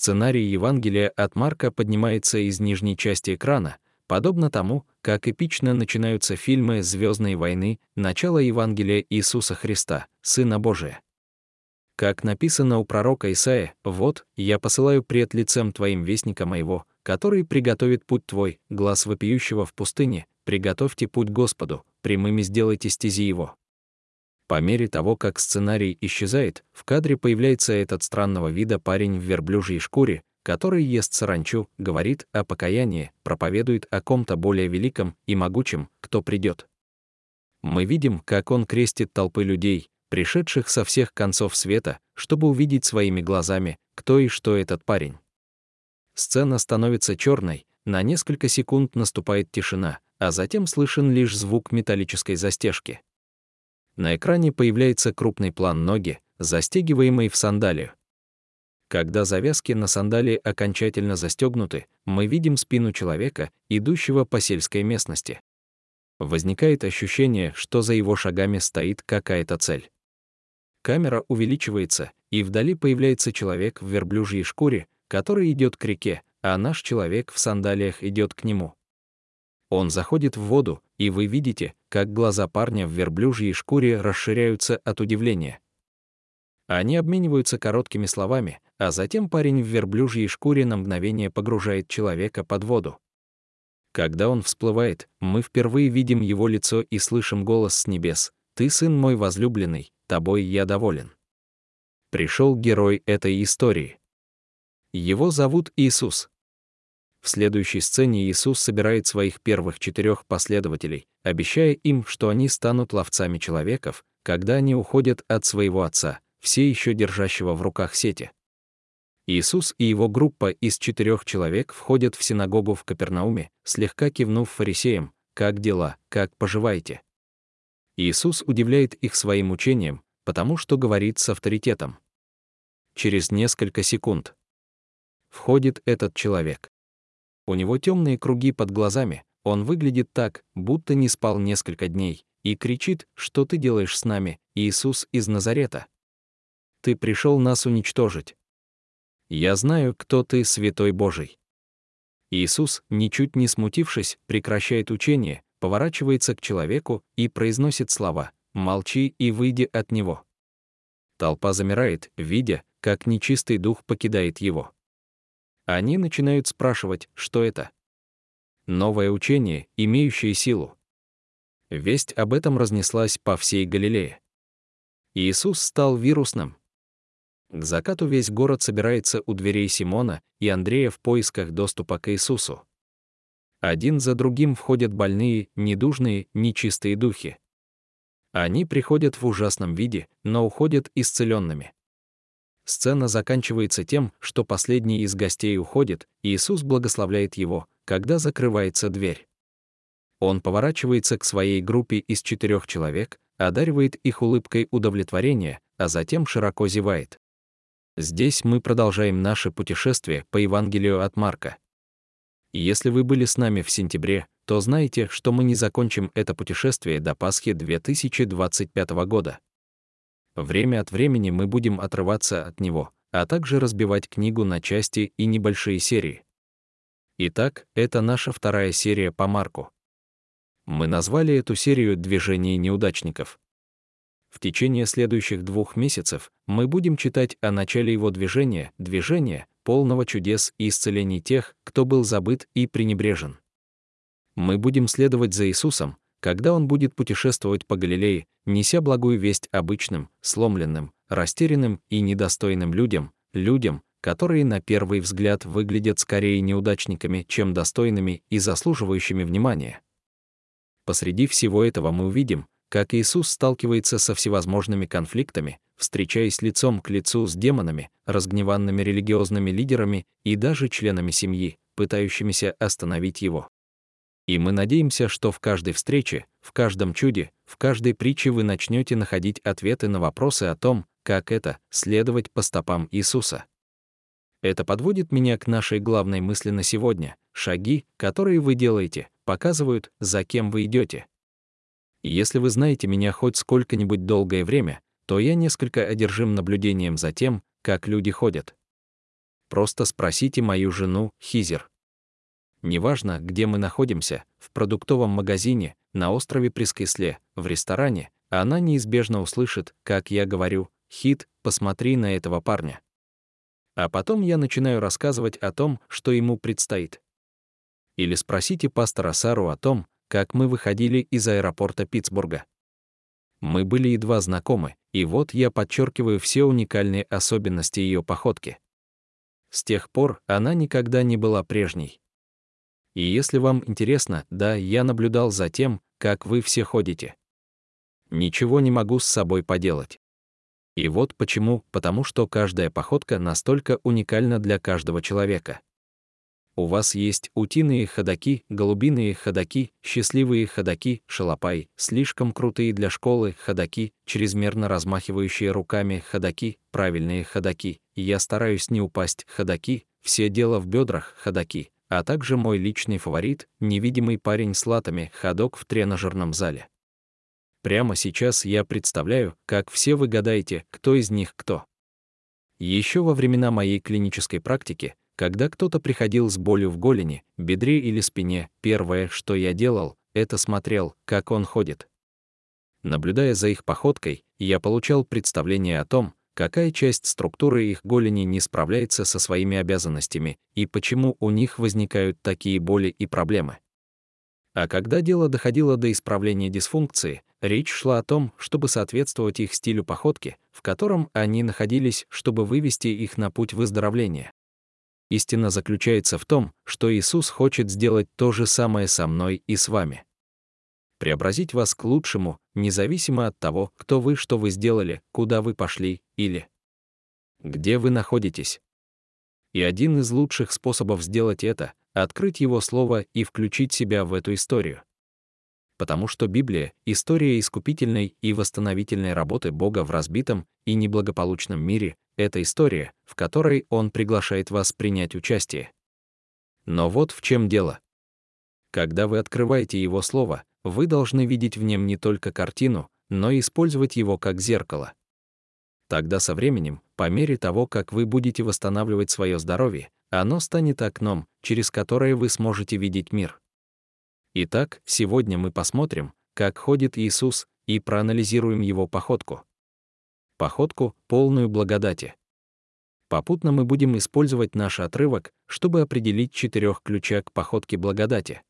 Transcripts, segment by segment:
Сценарий Евангелия от Марка поднимается из нижней части экрана, подобно тому, как эпично начинаются фильмы «Звездные войны», начало Евангелия Иисуса Христа, Сына Божия. Как написано у пророка Исаия, «Вот, я посылаю пред лицем твоим вестника моего, который приготовит путь твой, глаз вопиющего в пустыне, приготовьте путь Господу, прямыми сделайте стези его». По мере того, как сценарий исчезает, в кадре появляется этот странного вида парень в верблюжьей шкуре, который ест саранчу, говорит о покаянии, проповедует о ком-то более великом и могучем, кто придет. Мы видим, как он крестит толпы людей, пришедших со всех концов света, чтобы увидеть своими глазами, кто и что этот парень. Сцена становится черной, на несколько секунд наступает тишина, а затем слышен лишь звук металлической застежки. На экране появляется крупный план ноги, застегиваемой в сандалию. Когда завязки на сандалии окончательно застегнуты, мы видим спину человека, идущего по сельской местности. Возникает ощущение, что за его шагами стоит какая-то цель. Камера увеличивается, и вдали появляется человек в верблюжьей шкуре, который идет к реке, а наш человек в сандалиях идет к нему. Он заходит в воду, и вы видите, как глаза парня в верблюжьей шкуре расширяются от удивления. Они обмениваются короткими словами, а затем парень в верблюжьей шкуре на мгновение погружает человека под воду. Когда он всплывает, мы впервые видим его лицо и слышим голос с небес «Ты сын мой возлюбленный, тобой я доволен». Пришел герой этой истории. Его зовут Иисус. В следующей сцене Иисус собирает своих первых четырех последователей, обещая им, что они станут ловцами человеков, когда они уходят от своего Отца, все еще держащего в руках сети. Иисус и его группа из четырех человек входят в синагогу в Капернауме, слегка кивнув фарисеям, «Как дела? Как поживаете?» Иисус удивляет их своим учением, потому что говорит с авторитетом. Через несколько секунд входит этот человек. У него темные круги под глазами, он выглядит так, будто не спал несколько дней, и кричит, что ты делаешь с нами, Иисус из Назарета. Ты пришел нас уничтожить. Я знаю, кто ты, святой Божий. Иисус, ничуть не смутившись, прекращает учение, поворачивается к человеку и произносит слова «Молчи и выйди от него». Толпа замирает, видя, как нечистый дух покидает его. Они начинают спрашивать, что это. Новое учение, имеющее силу. Весть об этом разнеслась по всей Галилее. Иисус стал вирусным. К закату весь город собирается у дверей Симона и Андрея в поисках доступа к Иисусу. Один за другим входят больные, недужные, нечистые духи. Они приходят в ужасном виде, но уходят исцеленными. Сцена заканчивается тем, что последний из гостей уходит, и Иисус благословляет его, когда закрывается дверь. Он поворачивается к своей группе из четырех человек, одаривает их улыбкой удовлетворения, а затем широко зевает. Здесь мы продолжаем наше путешествие по Евангелию от Марка. Если вы были с нами в сентябре, то знаете, что мы не закончим это путешествие до Пасхи 2025 года. Время от времени мы будем отрываться от него, а также разбивать книгу на части и небольшие серии. Итак, это наша вторая серия по Марку. Мы назвали эту серию «Движение неудачников». В течение следующих двух месяцев мы будем читать о начале его движения, движения, полного чудес и исцелений тех, кто был забыт и пренебрежен. Мы будем следовать за Иисусом, когда он будет путешествовать по Галилее, неся благую весть обычным, сломленным, растерянным и недостойным людям, людям, которые на первый взгляд выглядят скорее неудачниками, чем достойными и заслуживающими внимания. Посреди всего этого мы увидим, как Иисус сталкивается со всевозможными конфликтами, встречаясь лицом к лицу с демонами, разгневанными религиозными лидерами и даже членами семьи, пытающимися остановить его. И мы надеемся, что в каждой встрече, в каждом чуде, в каждой притче вы начнете находить ответы на вопросы о том, как это — следовать по стопам Иисуса. Это подводит меня к нашей главной мысли на сегодня. Шаги, которые вы делаете, показывают, за кем вы идете. Если вы знаете меня хоть сколько-нибудь долгое время, то я несколько одержим наблюдением за тем, как люди ходят. просто спросите мою жену, Хизер. Неважно, где мы находимся, в продуктовом магазине, на острове Прескисле, в ресторане, она неизбежно услышит, как я говорю, «Хит, посмотри на этого парня». А потом я начинаю рассказывать о том, что ему предстоит. Или спросите пастора Сару о том, как мы выходили из аэропорта Питтсбурга. Мы были едва знакомы, и вот я подчеркиваю все уникальные особенности ее походки. С тех пор она никогда не была прежней. И если вам интересно, да, я наблюдал за тем, как вы все ходите. Ничего не могу с собой поделать. И вот почему, потому что каждая походка настолько уникальна для каждого человека. У вас есть утиные ходаки, голубиные ходаки, счастливые ходаки, шалопай, слишком крутые для школы ходаки, чрезмерно размахивающие руками ходаки, правильные ходаки, я стараюсь не упасть ходаки, все дело в бедрах ходаки, а также мой личный фаворит, невидимый парень с латами, ходок в тренажерном зале. Прямо сейчас я представляю, как все вы гадаете, кто из них кто. Еще во времена моей клинической практики, когда кто-то приходил с болью в голени, бедре или спине, первое, что я делал, это смотрел, как он ходит. Наблюдая за их походкой, я получал представление о том, какая часть структуры их голени не справляется со своими обязанностями и почему у них возникают такие боли и проблемы. А когда дело доходило до исправления дисфункции, речь шла о том, чтобы соответствовать их стилю походки, в котором они находились, чтобы вывести их на путь выздоровления. Истина заключается в том, что Иисус хочет сделать то же самое со мной и с вами преобразить вас к лучшему, независимо от того, кто вы, что вы сделали, куда вы пошли или где вы находитесь. И один из лучших способов сделать это — открыть Его Слово и включить себя в эту историю. Потому что Библия — история искупительной и восстановительной работы Бога в разбитом и неблагополучном мире, это история, в которой Он приглашает вас принять участие. Но вот в чем дело. Когда вы открываете Его Слово, вы должны видеть в нем не только картину, но и использовать его как зеркало. Тогда со временем, по мере того, как вы будете восстанавливать свое здоровье, оно станет окном, через которое вы сможете видеть мир. Итак, сегодня мы посмотрим, как ходит Иисус, и проанализируем его походку. Походку, полную благодати. Попутно мы будем использовать наш отрывок, чтобы определить четырех ключа к походке благодати.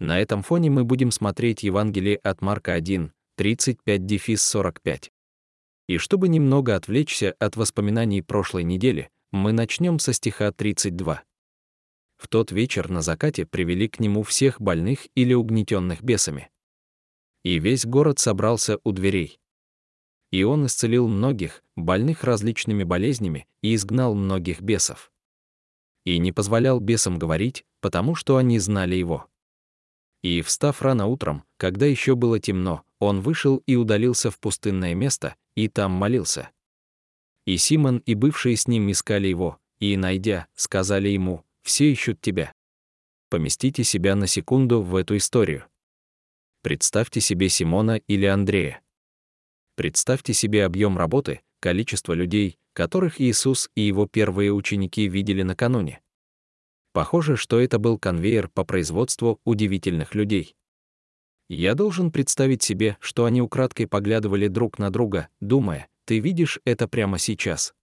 На этом фоне мы будем смотреть Евангелие от Марка 1, 35-45. И чтобы немного отвлечься от воспоминаний прошлой недели, мы начнем со стиха 32. В тот вечер на закате привели к нему всех больных или угнетенных бесами. И весь город собрался у дверей. И он исцелил многих, больных различными болезнями, и изгнал многих бесов. И не позволял бесам говорить, потому что они знали его. И, встав рано утром, когда еще было темно, он вышел и удалился в пустынное место, и там молился. И Симон и бывшие с ним искали его, и, найдя, сказали ему, «Все ищут тебя». Поместите себя на секунду в эту историю. Представьте себе Симона или Андрея. Представьте себе объем работы, количество людей, которых Иисус и его первые ученики видели накануне. Похоже, что это был конвейер по производству удивительных людей. Я должен представить себе, что они украдкой поглядывали друг на друга, думая, ты видишь это прямо сейчас.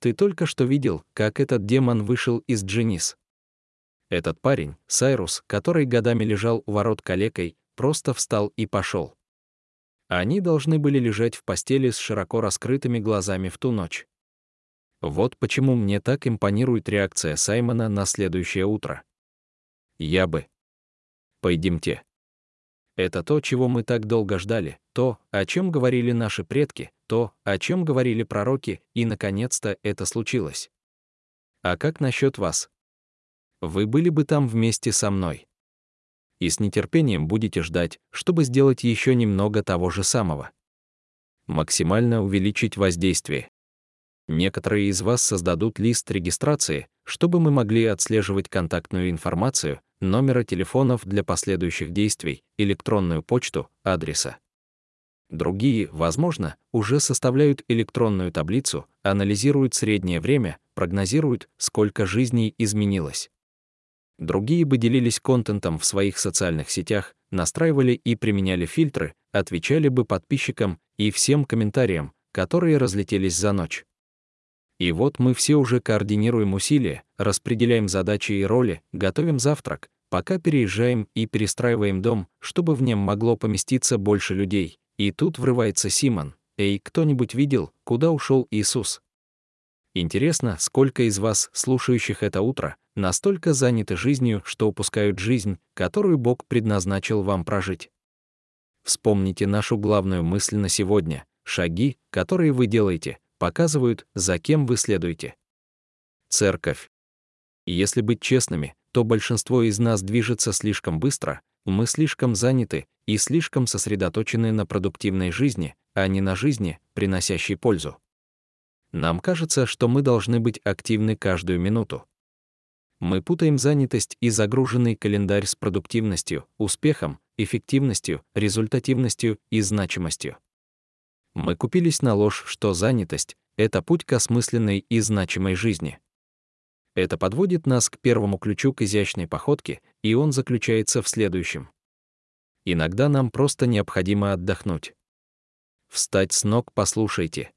Ты только что видел, как этот демон вышел из Дженис. Этот парень, Сайрус, который годами лежал у ворот калекой, просто встал и пошел. Они должны были лежать в постели с широко раскрытыми глазами в ту ночь. Вот почему мне так импонирует реакция Саймона на следующее утро. Я бы. Пойдемте. Это то, чего мы так долго ждали, то, о чем говорили наши предки, то, о чем говорили пророки, и, наконец-то, это случилось. А как насчет вас? Вы были бы там вместе со мной. И с нетерпением будете ждать, чтобы сделать еще немного того же самого. Максимально увеличить воздействие. Некоторые из вас создадут лист регистрации, чтобы мы могли отслеживать контактную информацию, номера телефонов для последующих действий, электронную почту, адреса. Другие, возможно, уже составляют электронную таблицу, анализируют среднее время, прогнозируют, сколько жизней изменилось. Другие бы делились контентом в своих социальных сетях, настраивали и применяли фильтры, отвечали бы подписчикам и всем комментариям, которые разлетелись за ночь. И вот мы все уже координируем усилия, распределяем задачи и роли, готовим завтрак, пока переезжаем и перестраиваем дом, чтобы в нем могло поместиться больше людей. И тут врывается Симон. «Эй, кто-нибудь видел, куда ушел Иисус?» Интересно, сколько из вас, слушающих это утро, настолько заняты жизнью, что упускают жизнь, которую Бог предназначил вам прожить. Вспомните нашу главную мысль на сегодня. Шаги, которые вы делаете, показывают, за кем вы следуете. Церковь. Если быть честными, то большинство из нас движется слишком быстро, мы слишком заняты и слишком сосредоточены на продуктивной жизни, а не на жизни, приносящей пользу. Нам кажется, что мы должны быть активны каждую минуту. Мы путаем занятость и загруженный календарь с продуктивностью, успехом, эффективностью, результативностью и значимостью. Мы купились на ложь, что занятость — это путь к осмысленной и значимой жизни. Это подводит нас к первому ключу к изящной походке, и он заключается в следующем. Иногда нам просто необходимо отдохнуть. Встать с ног послушайте.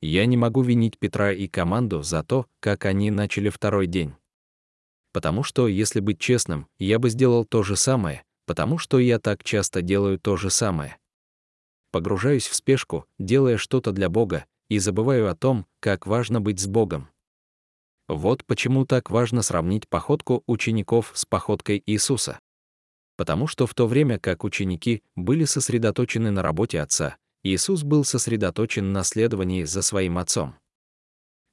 Я не могу винить Петра и команду за то, как они начали второй день. Потому что, если быть честным, я бы сделал то же самое, потому что я так часто делаю то же самое. Погружаюсь в спешку, делая что-то для Бога, и забываю о том, как важно быть с Богом. Вот почему так важно сравнить походку учеников с походкой Иисуса. Потому что в то время как ученики были сосредоточены на работе Отца, Иисус был сосредоточен на следовании за своим Отцом.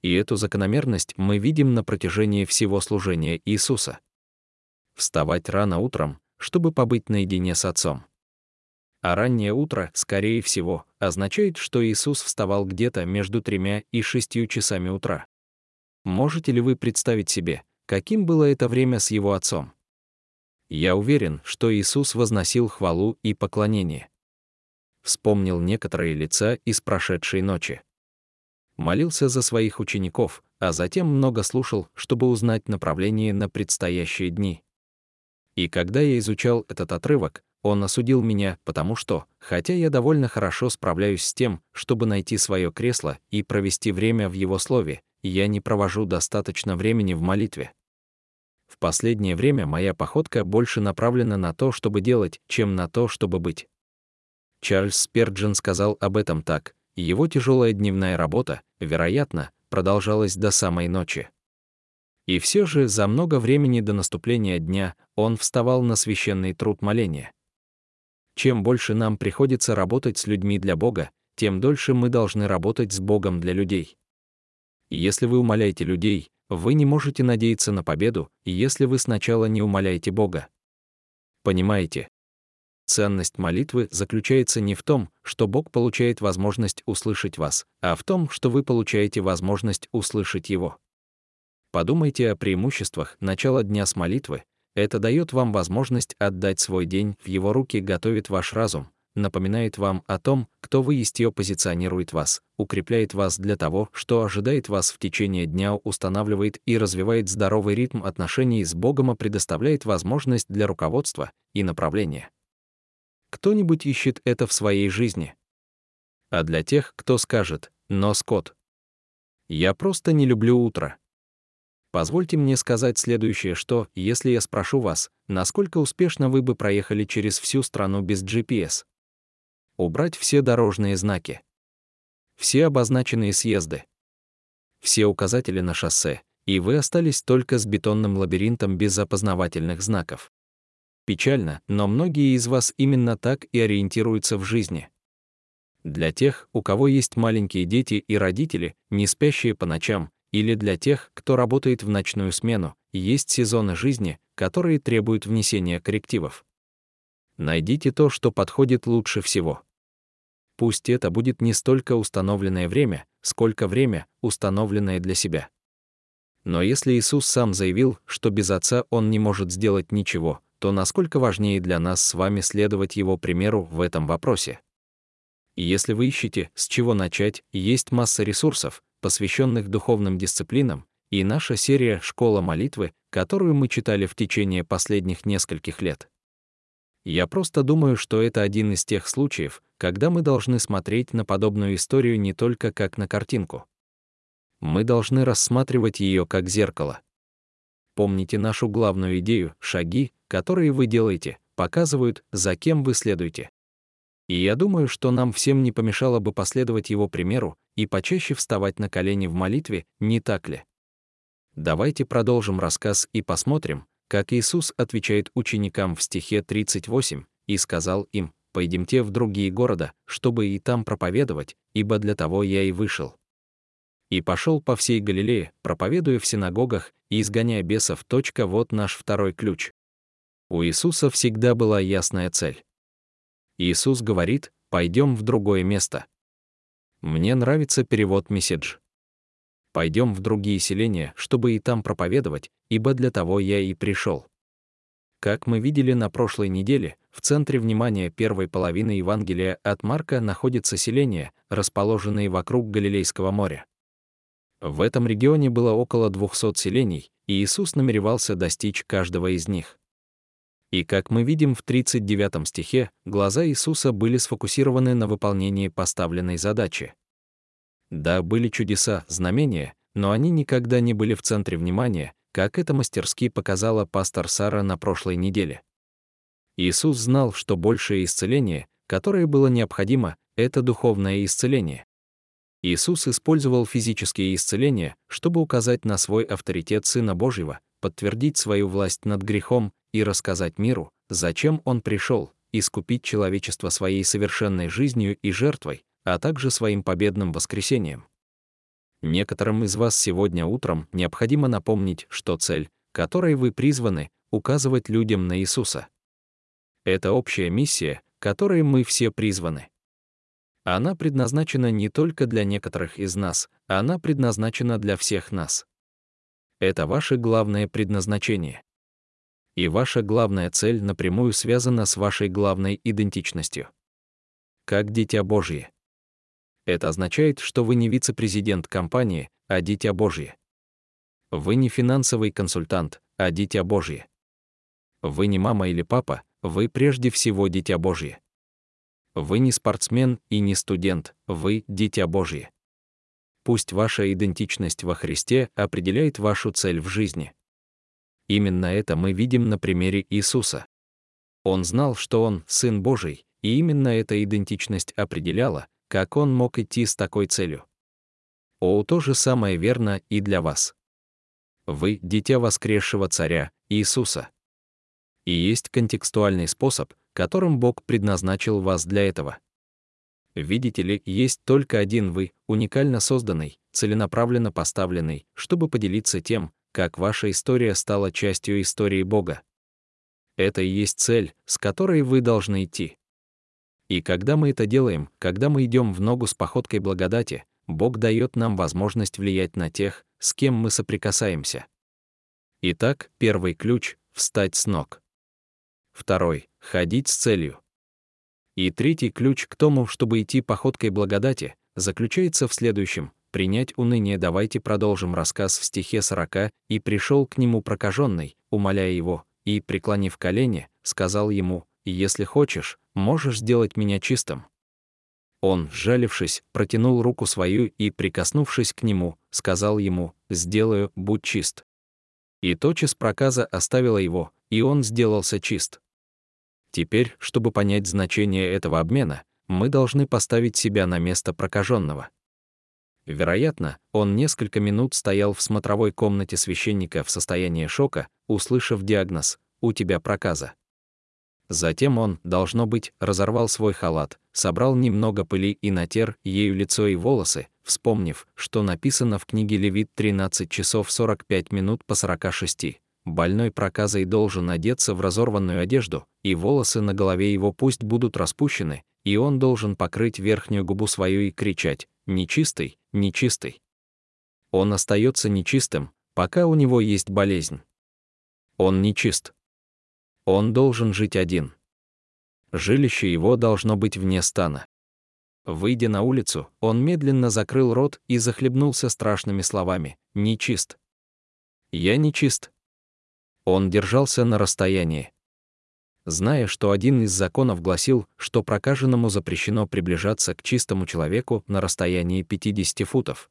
И эту закономерность мы видим на протяжении всего служения Иисуса. Вставать рано утром, чтобы побыть наедине с Отцом. А раннее утро, скорее всего, означает, что Иисус вставал где-то между тремя и шестью часами утра. Можете ли вы представить себе, каким было это время с его отцом? Я уверен, что Иисус возносил хвалу и поклонение. Вспомнил некоторые лица из прошедшей ночи. Молился за своих учеников, а затем много слушал, чтобы узнать направление на предстоящие дни. И когда я изучал этот отрывок, он осудил меня, потому что, хотя я довольно хорошо справляюсь с тем, чтобы найти свое кресло и провести время в его слове, я не провожу достаточно времени в молитве. В последнее время моя походка больше направлена на то, чтобы делать, чем на то, чтобы быть. Чарльз Сперджен сказал об этом так. Его тяжелая дневная работа, вероятно, продолжалась до самой ночи. И все же за много времени до наступления дня он вставал на священный труд моления. Чем больше нам приходится работать с людьми для Бога, тем дольше мы должны работать с Богом для людей. Если вы умоляете людей, вы не можете надеяться на победу, если вы сначала не умоляете Бога. Понимаете? Ценность молитвы заключается не в том, что Бог получает возможность услышать вас, а в том, что вы получаете возможность услышать Его. Подумайте о преимуществах начала дня с молитвы. Это дает вам возможность отдать свой день в Его руки, готовит ваш разум, напоминает вам о том, кто вы есть и позиционирует вас, укрепляет вас для того, что ожидает вас в течение дня, устанавливает и развивает здоровый ритм отношений с Богом и предоставляет возможность для руководства и направления. Кто-нибудь ищет это в своей жизни? А для тех, кто скажет «но, Скотт, я просто не люблю утро», Позвольте мне сказать следующее, что, если я спрошу вас, насколько успешно вы бы проехали через всю страну без GPS, убрать все дорожные знаки, все обозначенные съезды, все указатели на шоссе, и вы остались только с бетонным лабиринтом без опознавательных знаков. Печально, но многие из вас именно так и ориентируются в жизни. Для тех, у кого есть маленькие дети и родители, не спящие по ночам, или для тех, кто работает в ночную смену, есть сезоны жизни, которые требуют внесения коррективов. Найдите то, что подходит лучше всего. Пусть это будет не столько установленное время, сколько время, установленное для себя. Но если Иисус сам заявил, что без Отца Он не может сделать ничего, то насколько важнее для нас с вами следовать Его примеру в этом вопросе? И если вы ищете, с чего начать, есть масса ресурсов, посвященных духовным дисциплинам, и наша серия «Школа молитвы», которую мы читали в течение последних нескольких лет. Я просто думаю, что это один из тех случаев, когда мы должны смотреть на подобную историю не только как на картинку. Мы должны рассматривать ее как зеркало. Помните нашу главную идею, шаги, которые вы делаете, показывают, за кем вы следуете. И я думаю, что нам всем не помешало бы последовать его примеру и почаще вставать на колени в молитве, не так ли? Давайте продолжим рассказ и посмотрим, как Иисус отвечает ученикам в стихе 38 и сказал им, «Пойдемте в другие города, чтобы и там проповедовать, ибо для того я и вышел». И пошел по всей Галилее, проповедуя в синагогах и изгоняя бесов. Точка, вот наш второй ключ. У Иисуса всегда была ясная цель. Иисус говорит, пойдем в другое место. Мне нравится перевод месседж пойдем в другие селения, чтобы и там проповедовать, ибо для того я и пришел. Как мы видели на прошлой неделе, в центре внимания первой половины Евангелия от Марка находится селение, расположенное вокруг Галилейского моря. В этом регионе было около 200 селений, и Иисус намеревался достичь каждого из них. И как мы видим в 39 стихе, глаза Иисуса были сфокусированы на выполнении поставленной задачи. Да, были чудеса, знамения, но они никогда не были в центре внимания, как это мастерски показала пастор Сара на прошлой неделе. Иисус знал, что большее исцеление, которое было необходимо, это духовное исцеление. Иисус использовал физические исцеления, чтобы указать на свой авторитет Сына Божьего, подтвердить свою власть над грехом и рассказать миру, зачем Он пришел, искупить человечество своей совершенной жизнью и жертвой, а также своим победным воскресением. Некоторым из вас сегодня утром необходимо напомнить, что цель, которой вы призваны, указывать людям на Иисуса. Это общая миссия, которой мы все призваны. Она предназначена не только для некоторых из нас, она предназначена для всех нас. Это ваше главное предназначение. И ваша главная цель напрямую связана с вашей главной идентичностью. Как дитя Божье. Это означает, что вы не вице-президент компании, а дитя Божье. Вы не финансовый консультант, а дитя Божье. Вы не мама или папа, вы прежде всего дитя Божье. Вы не спортсмен и не студент, вы дитя Божье. Пусть ваша идентичность во Христе определяет вашу цель в жизни. Именно это мы видим на примере Иисуса. Он знал, что он Сын Божий, и именно эта идентичность определяла, как он мог идти с такой целью? О, то же самое верно и для вас. Вы — дитя воскресшего царя, Иисуса. И есть контекстуальный способ, которым Бог предназначил вас для этого. Видите ли, есть только один вы, уникально созданный, целенаправленно поставленный, чтобы поделиться тем, как ваша история стала частью истории Бога. Это и есть цель, с которой вы должны идти. И когда мы это делаем, когда мы идем в ногу с походкой благодати, Бог дает нам возможность влиять на тех, с кем мы соприкасаемся. Итак, первый ключ — встать с ног. Второй — ходить с целью. И третий ключ к тому, чтобы идти походкой благодати, заключается в следующем — принять уныние. Давайте продолжим рассказ в стихе 40, «И пришел к нему прокаженный, умоляя его, и, преклонив колени, сказал ему, «Если хочешь, можешь сделать меня чистым». Он, сжалившись, протянул руку свою и, прикоснувшись к нему, сказал ему «Сделаю, будь чист». И тотчас проказа оставила его, и он сделался чист. Теперь, чтобы понять значение этого обмена, мы должны поставить себя на место прокаженного. Вероятно, он несколько минут стоял в смотровой комнате священника в состоянии шока, услышав диагноз «У тебя проказа». Затем он, должно быть, разорвал свой халат, собрал немного пыли и натер ею лицо и волосы, вспомнив, что написано в книге Левит 13 часов 45 минут по 46. Больной проказой должен одеться в разорванную одежду, и волосы на голове его пусть будут распущены, и он должен покрыть верхнюю губу свою и кричать «Нечистый, нечистый». Он остается нечистым, пока у него есть болезнь. Он нечист. Он должен жить один. Жилище его должно быть вне стана. Выйдя на улицу, он медленно закрыл рот и захлебнулся страшными словами «Нечист». «Я нечист». Он держался на расстоянии. Зная, что один из законов гласил, что прокаженному запрещено приближаться к чистому человеку на расстоянии 50 футов.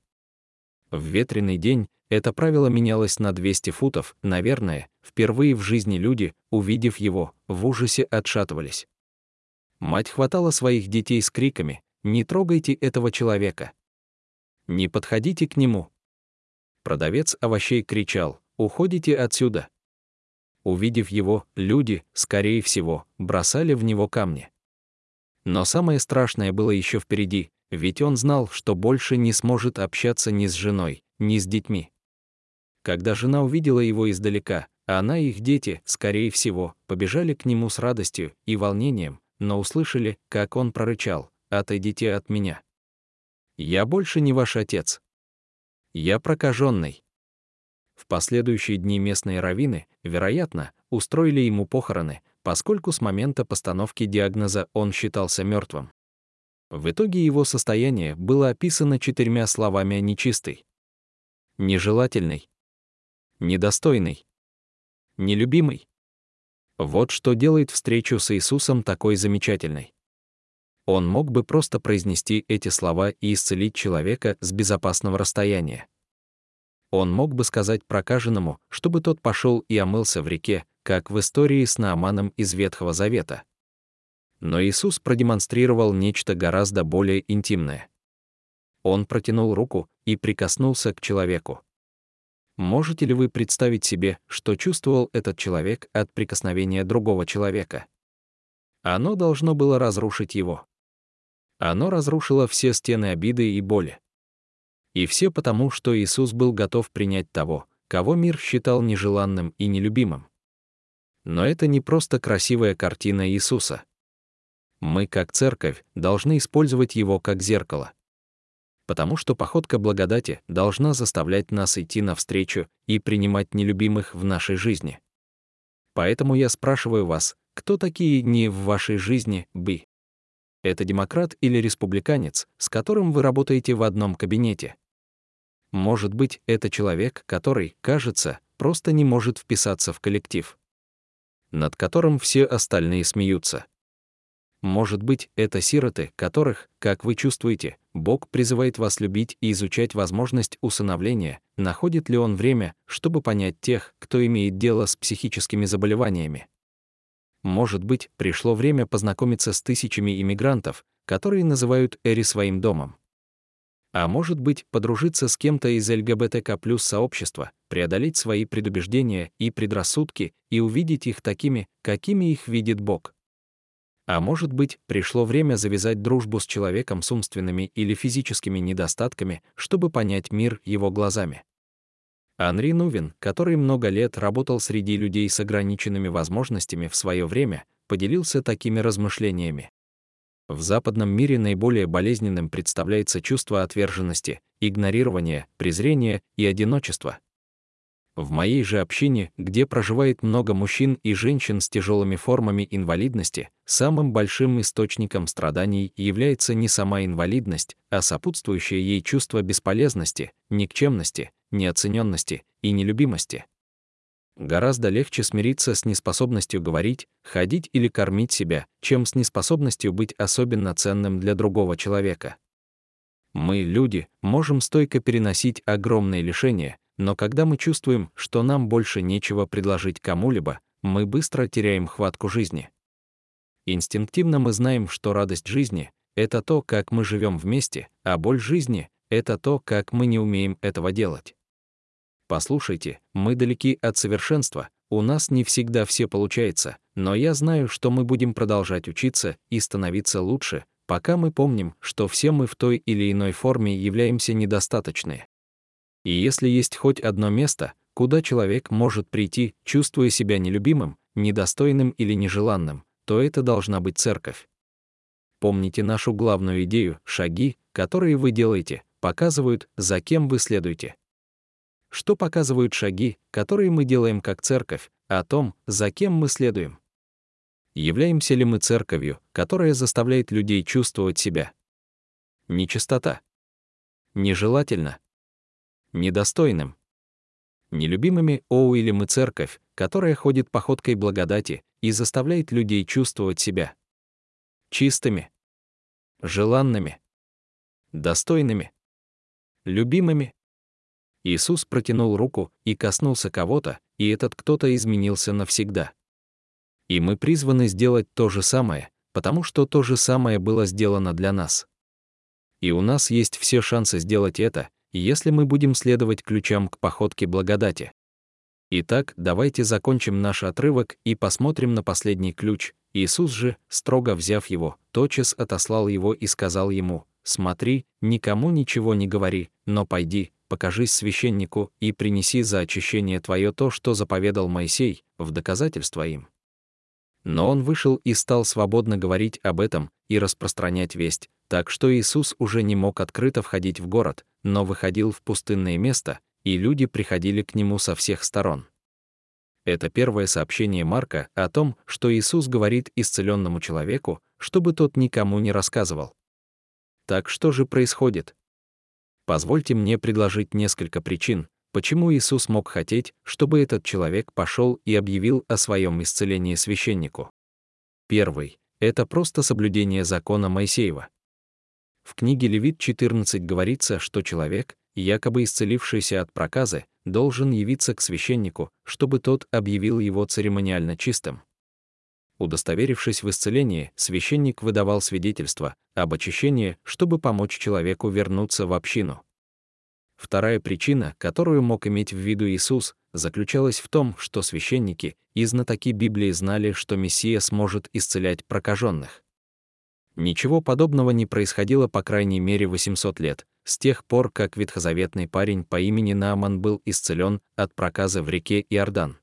В ветреный день это правило менялось на 200 футов, наверное, впервые в жизни люди, увидев его, в ужасе отшатывались. Мать хватала своих детей с криками «Не трогайте этого человека! Не подходите к нему!» Продавец овощей кричал «Уходите отсюда!» Увидев его, люди, скорее всего, бросали в него камни. Но самое страшное было еще впереди, ведь он знал, что больше не сможет общаться ни с женой, ни с детьми. Когда жена увидела его издалека, она и их дети, скорее всего, побежали к нему с радостью и волнением, но услышали, как он прорычал «Отойдите от меня». «Я больше не ваш отец. Я прокаженный». В последующие дни местные раввины, вероятно, устроили ему похороны, поскольку с момента постановки диагноза он считался мертвым. В итоге его состояние было описано четырьмя словами «нечистый», «нежелательный», «недостойный», «нелюбимый». Вот что делает встречу с Иисусом такой замечательной. Он мог бы просто произнести эти слова и исцелить человека с безопасного расстояния. Он мог бы сказать прокаженному, чтобы тот пошел и омылся в реке, как в истории с Нааманом из Ветхого Завета. Но Иисус продемонстрировал нечто гораздо более интимное. Он протянул руку и прикоснулся к человеку. Можете ли вы представить себе, что чувствовал этот человек от прикосновения другого человека? Оно должно было разрушить его. Оно разрушило все стены обиды и боли. И все потому, что Иисус был готов принять того, кого мир считал нежеланным и нелюбимым. Но это не просто красивая картина Иисуса. Мы, как церковь, должны использовать его как зеркало. Потому что походка благодати должна заставлять нас идти навстречу и принимать нелюбимых в нашей жизни. Поэтому я спрашиваю вас, кто такие не в вашей жизни бы? Это демократ или республиканец, с которым вы работаете в одном кабинете? Может быть, это человек, который, кажется, просто не может вписаться в коллектив, над которым все остальные смеются. Может быть, это сироты, которых, как вы чувствуете, Бог призывает вас любить и изучать возможность усыновления, находит ли он время, чтобы понять тех, кто имеет дело с психическими заболеваниями. Может быть, пришло время познакомиться с тысячами иммигрантов, которые называют Эри своим домом. А может быть, подружиться с кем-то из ЛГБТК плюс сообщества, преодолеть свои предубеждения и предрассудки и увидеть их такими, какими их видит Бог. А может быть, пришло время завязать дружбу с человеком с умственными или физическими недостатками, чтобы понять мир его глазами. Анри Нувин, который много лет работал среди людей с ограниченными возможностями в свое время, поделился такими размышлениями. В западном мире наиболее болезненным представляется чувство отверженности, игнорирования, презрения и одиночества. В моей же общине, где проживает много мужчин и женщин с тяжелыми формами инвалидности, самым большим источником страданий является не сама инвалидность, а сопутствующее ей чувство бесполезности, никчемности, неоцененности и нелюбимости. Гораздо легче смириться с неспособностью говорить, ходить или кормить себя, чем с неспособностью быть особенно ценным для другого человека. Мы, люди, можем стойко переносить огромные лишения, но когда мы чувствуем, что нам больше нечего предложить кому-либо, мы быстро теряем хватку жизни. Инстинктивно мы знаем, что радость жизни — это то, как мы живем вместе, а боль жизни — это то, как мы не умеем этого делать. Послушайте, мы далеки от совершенства, у нас не всегда все получается, но я знаю, что мы будем продолжать учиться и становиться лучше, пока мы помним, что все мы в той или иной форме являемся недостаточны. И если есть хоть одно место, куда человек может прийти, чувствуя себя нелюбимым, недостойным или нежеланным, то это должна быть церковь. Помните нашу главную идею, шаги, которые вы делаете, показывают, за кем вы следуете. Что показывают шаги, которые мы делаем как церковь, о том, за кем мы следуем? Являемся ли мы церковью, которая заставляет людей чувствовать себя Нечистота. Нежелательно. Недостойным. Нелюбимыми Оуилем и церковь, которая ходит походкой благодати и заставляет людей чувствовать себя чистыми, желанными, достойными, любимыми. Иисус протянул руку и коснулся кого-то, и этот кто-то изменился навсегда. И мы призваны сделать то же самое, потому что то же самое было сделано для нас. И у нас есть все шансы сделать это, если мы будем следовать ключам к походке благодати. Итак, давайте закончим наш отрывок и посмотрим на последний ключ. Иисус же, строго взяв его, тотчас отослал его и сказал ему, «Смотри, никому ничего не говори, но пойди, покажись священнику и принеси за очищение твое то, что заповедал Моисей, в доказательство им». Но он вышел и стал свободно говорить об этом и распространять весть, так что Иисус уже не мог открыто входить в город, но выходил в пустынное место, и люди приходили к нему со всех сторон. Это первое сообщение Марка о том, что Иисус говорит исцеленному человеку, чтобы тот никому не рассказывал. Так что же происходит? Позвольте мне предложить несколько причин, почему Иисус мог хотеть, чтобы этот человек пошел и объявил о своем исцелении священнику. Первый — это просто соблюдение закона Моисеева. В книге Левит 14 говорится, что человек, якобы исцелившийся от проказы, должен явиться к священнику, чтобы тот объявил его церемониально чистым. Удостоверившись в исцелении, священник выдавал свидетельство об очищении, чтобы помочь человеку вернуться в общину. Вторая причина, которую мог иметь в виду Иисус, заключалась в том, что священники и знатоки Библии знали, что Мессия сможет исцелять прокаженных. Ничего подобного не происходило по крайней мере 800 лет, с тех пор, как ветхозаветный парень по имени Нааман был исцелен от проказа в реке Иордан.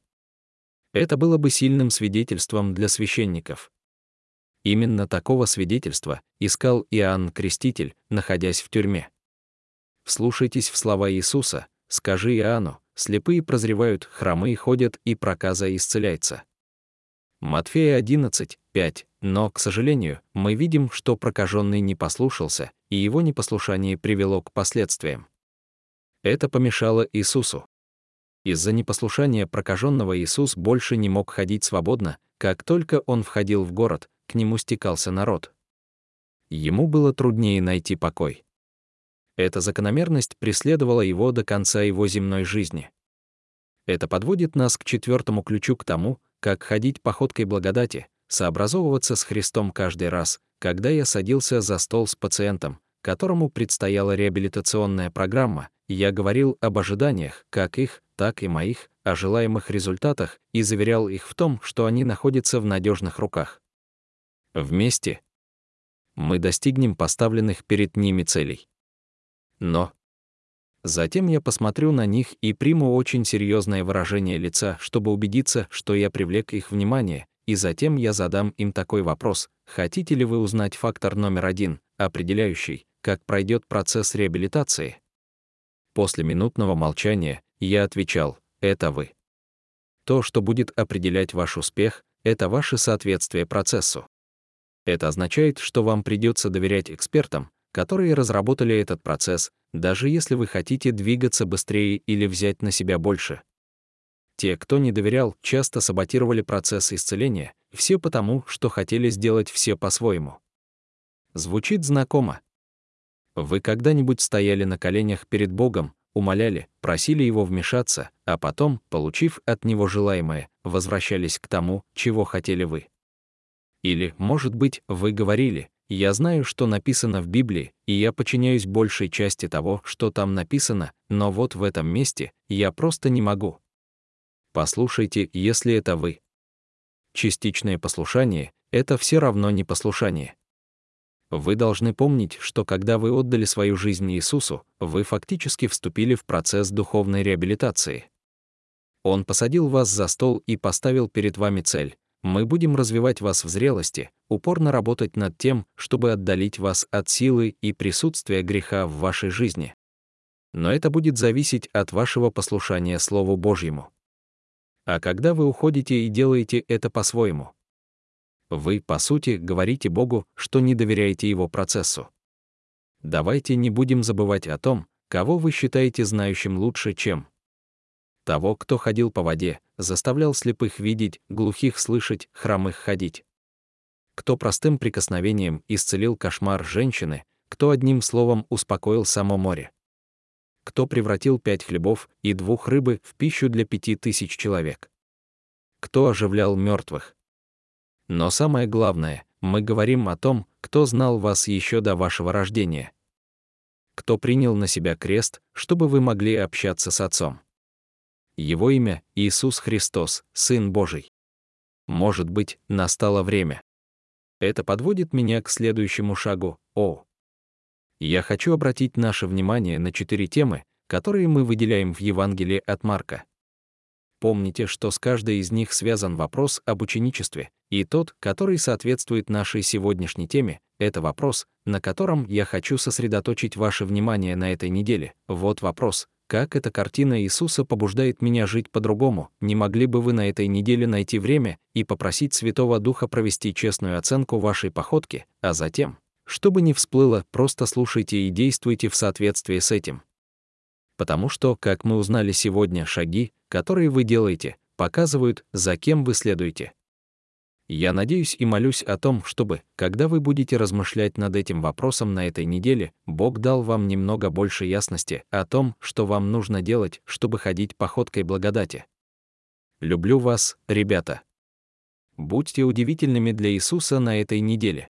Это было бы сильным свидетельством для священников. Именно такого свидетельства искал Иоанн Креститель, находясь в тюрьме. Вслушайтесь в слова Иисуса, скажи Иоанну, слепые прозревают, хромые ходят и проказа исцеляется. Матфея 11, 5. Но, к сожалению, мы видим, что прокаженный не послушался, и его непослушание привело к последствиям. Это помешало Иисусу. Из-за непослушания прокаженного Иисус больше не мог ходить свободно, как только он входил в город, к нему стекался народ. Ему было труднее найти покой. Эта закономерность преследовала его до конца его земной жизни. Это подводит нас к четвертому ключу к тому, как ходить походкой благодати, сообразовываться с Христом каждый раз, когда я садился за стол с пациентом, которому предстояла реабилитационная программа, я говорил об ожиданиях, как их, так и моих, о желаемых результатах и заверял их в том, что они находятся в надежных руках. Вместе мы достигнем поставленных перед ними целей. Но Затем я посмотрю на них и приму очень серьезное выражение лица, чтобы убедиться, что я привлек их внимание, и затем я задам им такой вопрос, хотите ли вы узнать фактор номер один, определяющий, как пройдет процесс реабилитации? После минутного молчания я отвечал, это вы. То, что будет определять ваш успех, это ваше соответствие процессу. Это означает, что вам придется доверять экспертам, которые разработали этот процесс, даже если вы хотите двигаться быстрее или взять на себя больше. Те, кто не доверял, часто саботировали процесс исцеления, все потому, что хотели сделать все по-своему. Звучит знакомо. Вы когда-нибудь стояли на коленях перед Богом, умоляли, просили Его вмешаться, а потом, получив от Него желаемое, возвращались к тому, чего хотели вы. Или, может быть, вы говорили, я знаю, что написано в Библии, и я подчиняюсь большей части того, что там написано, но вот в этом месте я просто не могу. Послушайте, если это вы. Частичное послушание — это все равно не послушание. Вы должны помнить, что когда вы отдали свою жизнь Иисусу, вы фактически вступили в процесс духовной реабилитации. Он посадил вас за стол и поставил перед вами цель мы будем развивать вас в зрелости, упорно работать над тем, чтобы отдалить вас от силы и присутствия греха в вашей жизни. Но это будет зависеть от вашего послушания Слову Божьему. А когда вы уходите и делаете это по-своему, вы, по сути, говорите Богу, что не доверяете Его процессу. Давайте не будем забывать о том, кого вы считаете знающим лучше, чем того, кто ходил по воде, заставлял слепых видеть, глухих слышать, хромых ходить. Кто простым прикосновением исцелил кошмар женщины, кто одним словом успокоил само море. Кто превратил пять хлебов и двух рыбы в пищу для пяти тысяч человек. Кто оживлял мертвых. Но самое главное, мы говорим о том, кто знал вас еще до вашего рождения. Кто принял на себя крест, чтобы вы могли общаться с Отцом. Его имя — Иисус Христос, Сын Божий. Может быть, настало время. Это подводит меня к следующему шагу. О! Я хочу обратить наше внимание на четыре темы, которые мы выделяем в Евангелии от Марка. Помните, что с каждой из них связан вопрос об ученичестве, и тот, который соответствует нашей сегодняшней теме, это вопрос, на котором я хочу сосредоточить ваше внимание на этой неделе. Вот вопрос, как эта картина Иисуса побуждает меня жить по-другому, не могли бы вы на этой неделе найти время и попросить Святого Духа провести честную оценку вашей походки, а затем, чтобы не всплыло, просто слушайте и действуйте в соответствии с этим. Потому что, как мы узнали сегодня, шаги, которые вы делаете, показывают, за кем вы следуете. Я надеюсь и молюсь о том, чтобы, когда вы будете размышлять над этим вопросом на этой неделе, Бог дал вам немного больше ясности о том, что вам нужно делать, чтобы ходить походкой благодати. Люблю вас, ребята. Будьте удивительными для Иисуса на этой неделе.